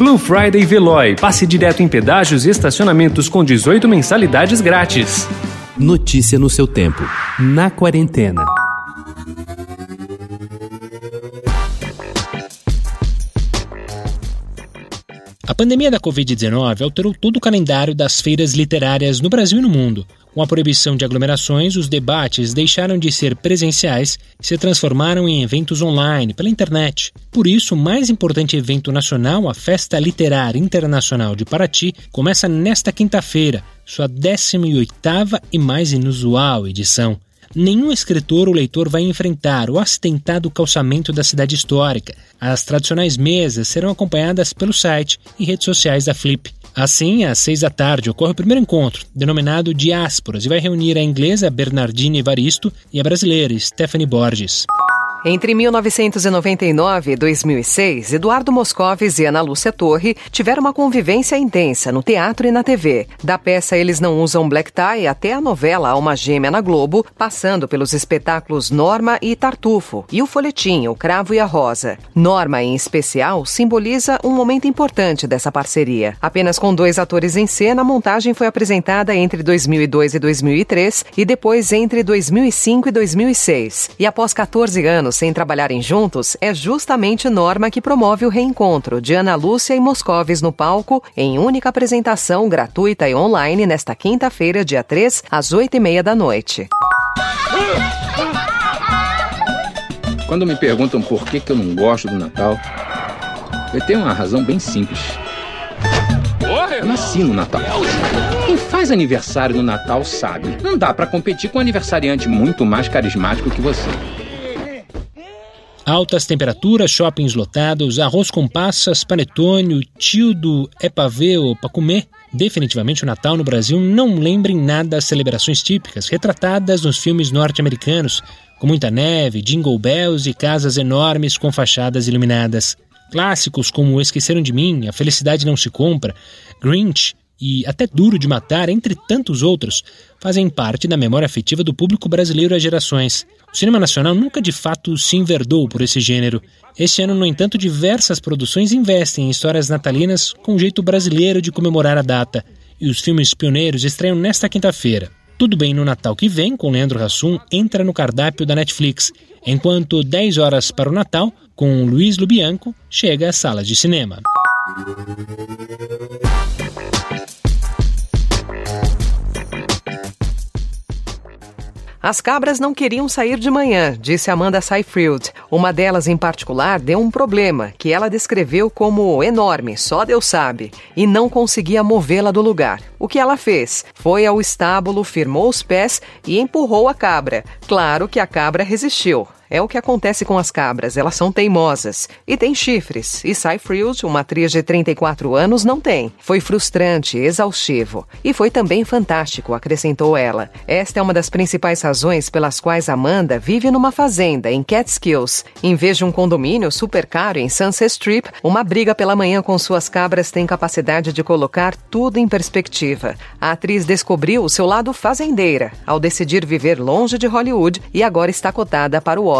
Blue Friday Veloy. Passe direto em pedágios e estacionamentos com 18 mensalidades grátis. Notícia no seu tempo. Na quarentena. A pandemia da Covid-19 alterou todo o calendário das feiras literárias no Brasil e no mundo. Com a proibição de aglomerações, os debates deixaram de ser presenciais e se transformaram em eventos online, pela internet. Por isso, o mais importante evento nacional, a Festa Literária Internacional de Paraty, começa nesta quinta-feira, sua 18ª e mais inusual edição nenhum escritor ou leitor vai enfrentar o accidentado calçamento da cidade histórica. As tradicionais mesas serão acompanhadas pelo site e redes sociais da Flip. Assim, às seis da tarde, ocorre o primeiro encontro, denominado Diásporas, e vai reunir a inglesa Bernardine Evaristo e a brasileira Stephanie Borges. Entre 1999 e 2006, Eduardo Moscovis e Ana Lúcia Torre tiveram uma convivência intensa no teatro e na TV. Da peça Eles Não Usam Black Tie até a novela Alma Gêmea na Globo, passando pelos espetáculos Norma e Tartufo e o folhetim O Cravo e a Rosa. Norma, em especial, simboliza um momento importante dessa parceria. Apenas com dois atores em cena, a montagem foi apresentada entre 2002 e 2003 e depois entre 2005 e 2006. E após 14 anos, anos sem trabalharem juntos, é justamente Norma que promove o reencontro de Ana Lúcia e Moscovis no palco, em única apresentação gratuita e online nesta quinta-feira, dia 3, às 8 e meia da noite. Quando me perguntam por que, que eu não gosto do Natal, eu tenho uma razão bem simples. Eu nasci no Natal. Quem faz aniversário no Natal sabe. Não dá para competir com um aniversariante muito mais carismático que você. Altas temperaturas, shoppings lotados, arroz com passas, panetone, o tio do é pavê ou pra comer. Definitivamente o Natal no Brasil não lembra em nada as celebrações típicas retratadas nos filmes norte-americanos, com muita neve, jingle bells e casas enormes com fachadas iluminadas. Clássicos como Esqueceram de Mim, A Felicidade Não Se Compra, Grinch e até Duro de Matar, entre tantos outros, fazem parte da memória afetiva do público brasileiro há gerações. O cinema nacional nunca de fato se enverdou por esse gênero. Este ano, no entanto, diversas produções investem em histórias natalinas com um jeito brasileiro de comemorar a data. E os filmes pioneiros estreiam nesta quinta-feira. Tudo Bem no Natal que vem, com Leandro Hassum, entra no cardápio da Netflix, enquanto 10 horas para o Natal, com Luiz Lubianco, chega às salas de cinema. As cabras não queriam sair de manhã, disse Amanda Seyfried. Uma delas, em particular, deu um problema, que ela descreveu como enorme, só Deus sabe, e não conseguia movê-la do lugar. O que ela fez? Foi ao estábulo, firmou os pés e empurrou a cabra. Claro que a cabra resistiu. É o que acontece com as cabras, elas são teimosas e têm chifres. E Seyfried, uma atriz de 34 anos, não tem. Foi frustrante, exaustivo. E foi também fantástico, acrescentou ela. Esta é uma das principais razões pelas quais Amanda vive numa fazenda em Catskills. Em vez de um condomínio super caro em Sunset Strip, uma briga pela manhã com suas cabras tem capacidade de colocar tudo em perspectiva. A atriz descobriu o seu lado fazendeira ao decidir viver longe de Hollywood e agora está cotada para o